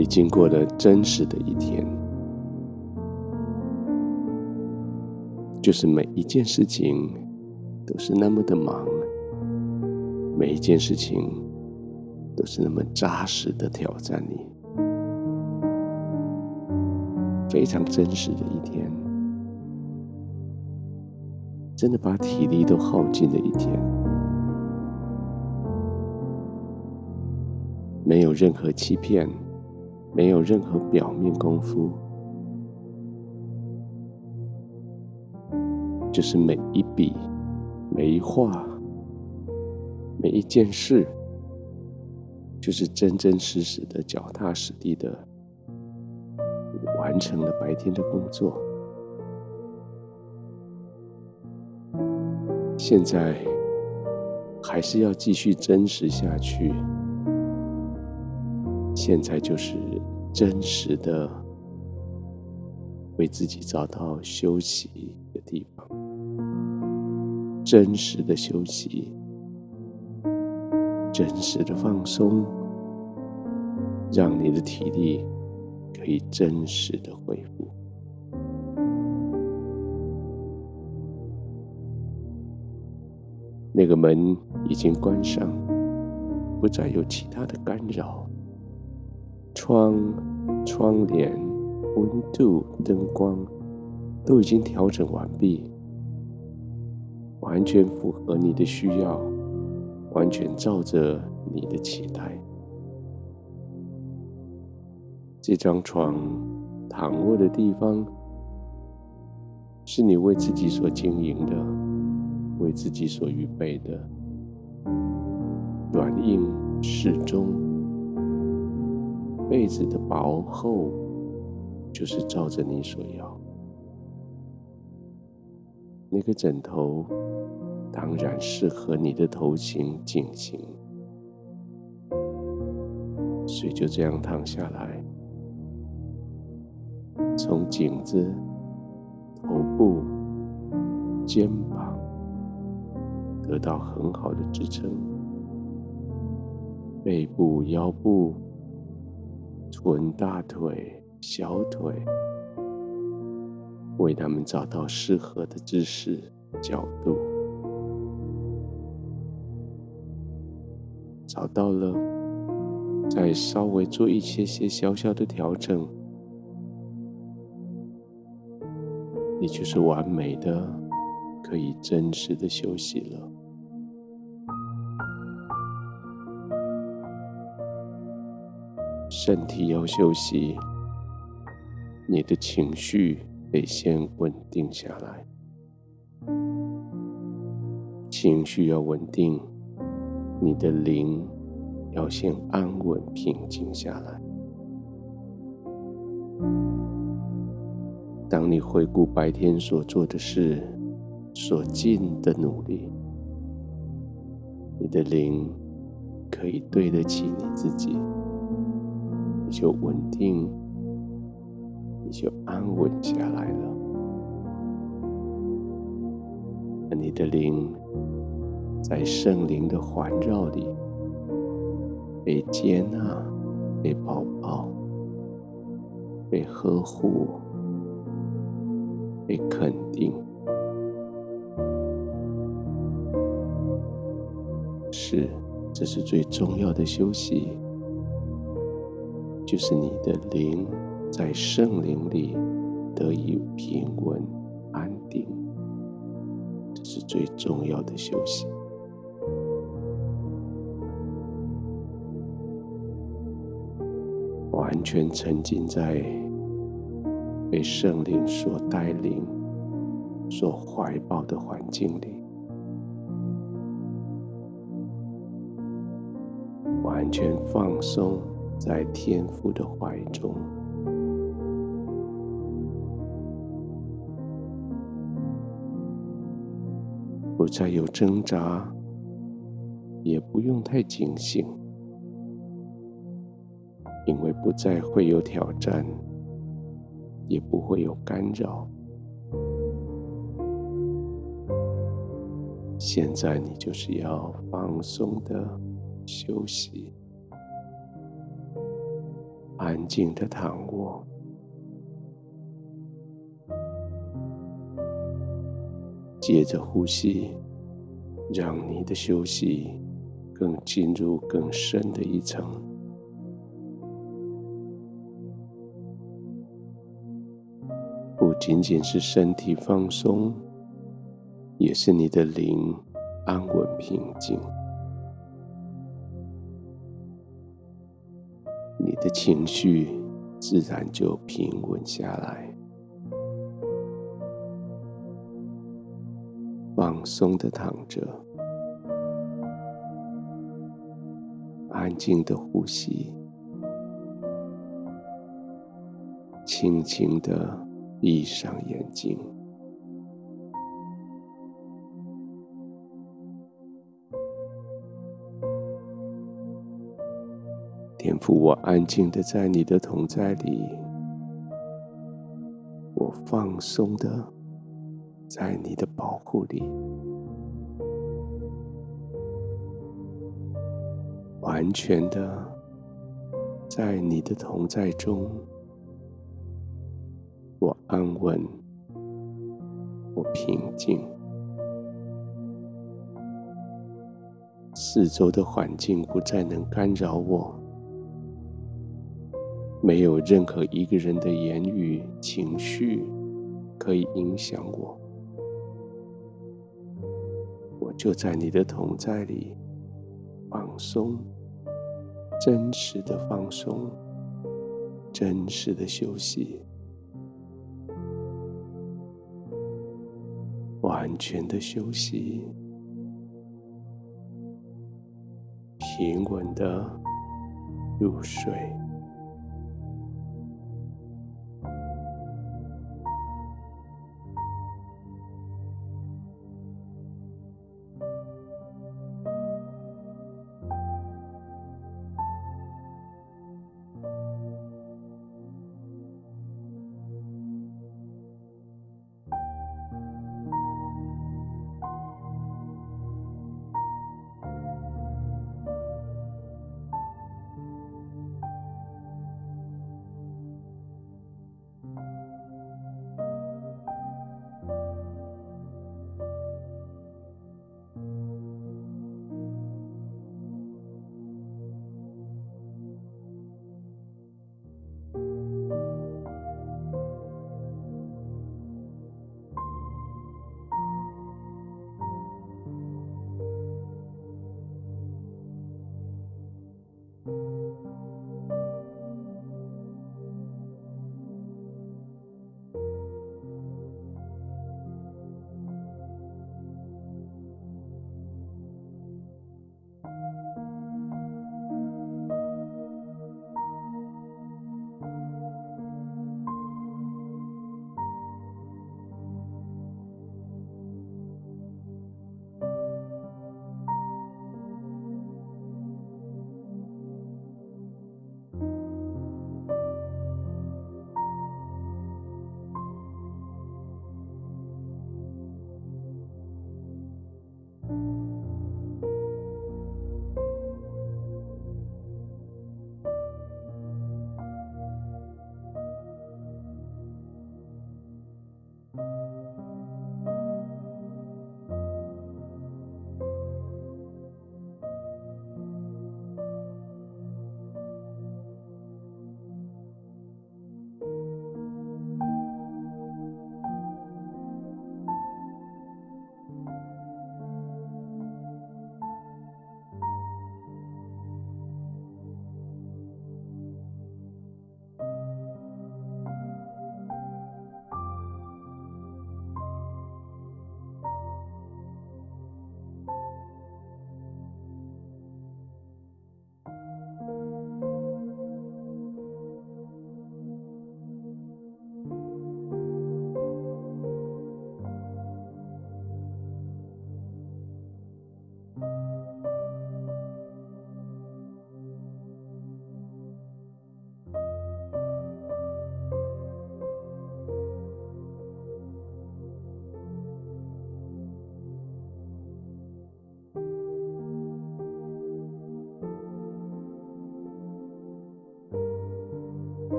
你经过了真实的一天，就是每一件事情都是那么的忙，每一件事情都是那么扎实的挑战你，非常真实的一天，真的把体力都耗尽的一天，没有任何欺骗。没有任何表面功夫，就是每一笔、每一画、每一件事，就是真真实实的、脚踏实地的完成了白天的工作。现在还是要继续真实下去。现在就是真实的为自己找到休息的地方，真实的休息，真实的放松，让你的体力可以真实的恢复。那个门已经关上，不再有其他的干扰。窗、窗帘、温度、灯光都已经调整完毕，完全符合你的需要，完全照着你的期待。这张床躺卧的地方，是你为自己所经营的，为自己所预备的，软硬适中。被子的薄厚，就是照着你所要。那个枕头，当然适合你的头型颈型，所以就这样躺下来，从颈子、头部、肩膀得到很好的支撑，背部、腰部。臀、大腿、小腿，为他们找到适合的姿势、角度，找到了，再稍微做一些些小小的调整，你就是完美的，可以真实的休息了。身体要休息，你的情绪得先稳定下来。情绪要稳定，你的灵要先安稳平静下来。当你回顾白天所做的事，所尽的努力，你的灵可以对得起你自己。你就稳定，你就安稳下来了。你的灵在圣灵的环绕里，被接纳、被抱抱、被呵护、被肯定，是，这是最重要的休息。就是你的灵在圣灵里得以平稳安定，这是最重要的休息。完全沉浸在被圣灵所带领、所怀抱的环境里，完全放松。在天父的怀中，不再有挣扎，也不用太警醒，因为不再会有挑战，也不会有干扰。现在你就是要放松的休息。安静的躺卧，接着呼吸，让你的休息更进入更深的一层。不仅仅是身体放松，也是你的灵安稳平静，你的情绪自然就平稳下来。放松的躺着，安静的呼吸，轻轻的。闭上眼睛，天父，我安静的在你的同在里，我放松的在你的保护里，完全的在你的同在中。我安稳，我平静，四周的环境不再能干扰我，没有任何一个人的言语、情绪可以影响我。我就在你的同在里放松，真实的放松，真实的休息。完全的休息，平稳的入睡。